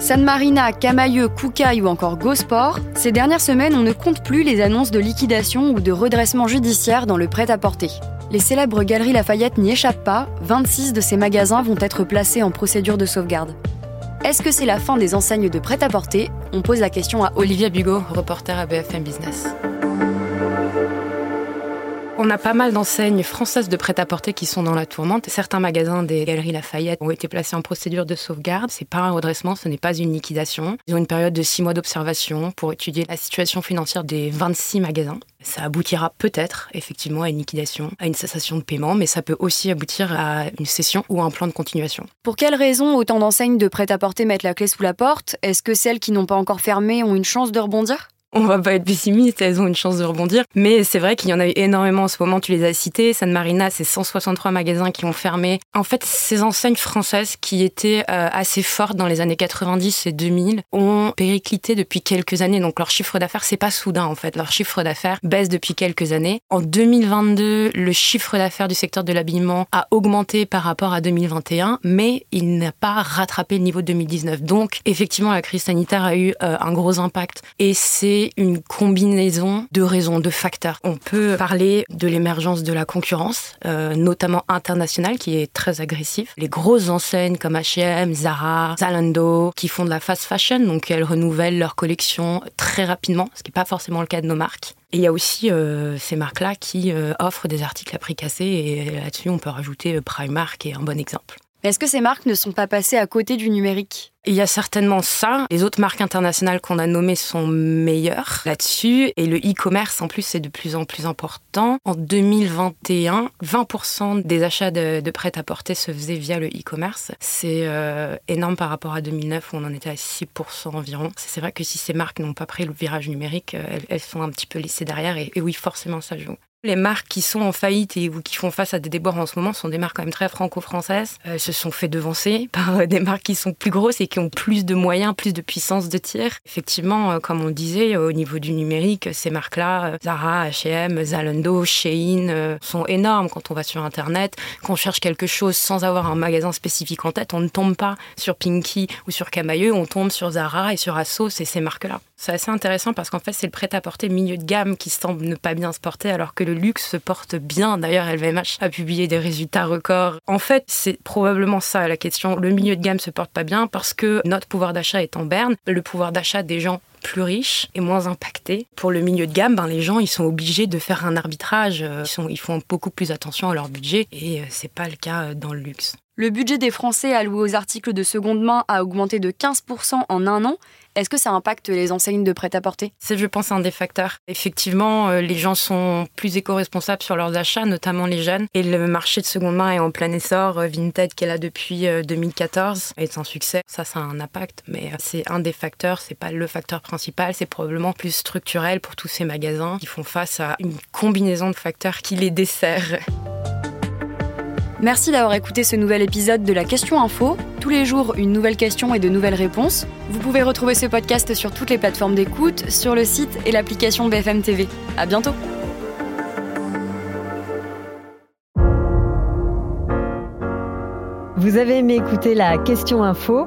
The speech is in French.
San Marina, Camailleux, Koukaï ou encore Gosport, ces dernières semaines, on ne compte plus les annonces de liquidation ou de redressement judiciaire dans le prêt-à-porter. Les célèbres Galeries Lafayette n'y échappent pas, 26 de ces magasins vont être placés en procédure de sauvegarde. Est-ce que c'est la fin des enseignes de prêt-à-porter? On pose la question à Olivia Bugot, reporter à BFM Business. On a pas mal d'enseignes françaises de prêt-à-porter qui sont dans la tourmente. Certains magasins des Galeries Lafayette ont été placés en procédure de sauvegarde. C'est pas un redressement, ce n'est pas une liquidation. Ils ont une période de six mois d'observation pour étudier la situation financière des 26 magasins. Ça aboutira peut-être effectivement à une liquidation, à une cessation de paiement, mais ça peut aussi aboutir à une cession ou à un plan de continuation. Pour quelles raisons autant d'enseignes de prêt-à-porter mettent la clé sous la porte? Est-ce que celles qui n'ont pas encore fermé ont une chance de rebondir? On va pas être pessimiste, elles ont une chance de rebondir. Mais c'est vrai qu'il y en a eu énormément en ce moment, tu les as cités. San Marina, c'est 163 magasins qui ont fermé. En fait, ces enseignes françaises qui étaient euh, assez fortes dans les années 90 et 2000 ont périclité depuis quelques années. Donc leur chiffre d'affaires, c'est pas soudain en fait. Leur chiffre d'affaires baisse depuis quelques années. En 2022, le chiffre d'affaires du secteur de l'habillement a augmenté par rapport à 2021, mais il n'a pas rattrapé le niveau de 2019. Donc effectivement, la crise sanitaire a eu euh, un gros impact. Et c'est une combinaison de raisons, de facteurs. On peut parler de l'émergence de la concurrence, euh, notamment internationale, qui est très agressive. Les grosses enseignes comme H&M, Zara, Zalando, qui font de la fast fashion, donc elles renouvellent leur collection très rapidement, ce qui n'est pas forcément le cas de nos marques. Et il y a aussi euh, ces marques-là qui euh, offrent des articles à prix cassé, et là-dessus on peut rajouter Primark, qui est un bon exemple. Est-ce que ces marques ne sont pas passées à côté du numérique? Il y a certainement ça. Les autres marques internationales qu'on a nommées sont meilleures là-dessus. Et le e-commerce, en plus, c'est de plus en plus important. En 2021, 20% des achats de, prêt-à-porter se faisaient via le e-commerce. C'est euh, énorme par rapport à 2009 où on en était à 6% environ. C'est vrai que si ces marques n'ont pas pris le virage numérique, euh, elles, sont un petit peu laissées derrière. Et oui, forcément, ça joue. Les marques qui sont en faillite et ou qui font face à des débords en ce moment sont des marques quand même très franco-françaises. Elles euh, se sont fait devancer par euh, des marques qui sont plus grosses et qui ont plus de moyens, plus de puissance de tir. Effectivement, euh, comme on disait, au niveau du numérique, ces marques-là, Zara, H&M, Zalando, Shein, sont énormes quand on va sur Internet. Quand on cherche quelque chose sans avoir un magasin spécifique en tête, on ne tombe pas sur Pinky ou sur Camailleux, on tombe sur Zara et sur Asos et ces marques-là. C'est assez intéressant parce qu'en fait, c'est le prêt-à-porter milieu de gamme qui semble ne pas bien se porter alors que le luxe se porte bien. D'ailleurs, LVMH a publié des résultats records. En fait, c'est probablement ça la question. Le milieu de gamme se porte pas bien parce que notre pouvoir d'achat est en berne. Le pouvoir d'achat des gens plus riches et moins impactés. Pour le milieu de gamme, ben, les gens ils sont obligés de faire un arbitrage. Ils, sont, ils font beaucoup plus attention à leur budget et euh, c'est pas le cas euh, dans le luxe. Le budget des Français alloué aux articles de seconde main a augmenté de 15% en un an. Est-ce que ça impacte les enseignes de prêt-à-porter? C'est, je pense, un des facteurs. Effectivement, euh, les gens sont plus éco-responsables sur leurs achats, notamment les jeunes. Et le marché de seconde main est en plein essor. Euh, Vinted, est là depuis 2014, euh, est un succès. Ça, ça a un impact, mais c'est un des facteurs. C'est pas le facteur principal. C'est probablement plus structurel pour tous ces magasins qui font face à une combinaison de facteurs qui les desserrent. Merci d'avoir écouté ce nouvel épisode de la Question Info. Tous les jours, une nouvelle question et de nouvelles réponses. Vous pouvez retrouver ce podcast sur toutes les plateformes d'écoute, sur le site et l'application BFM TV. À bientôt. Vous avez aimé écouter la Question Info?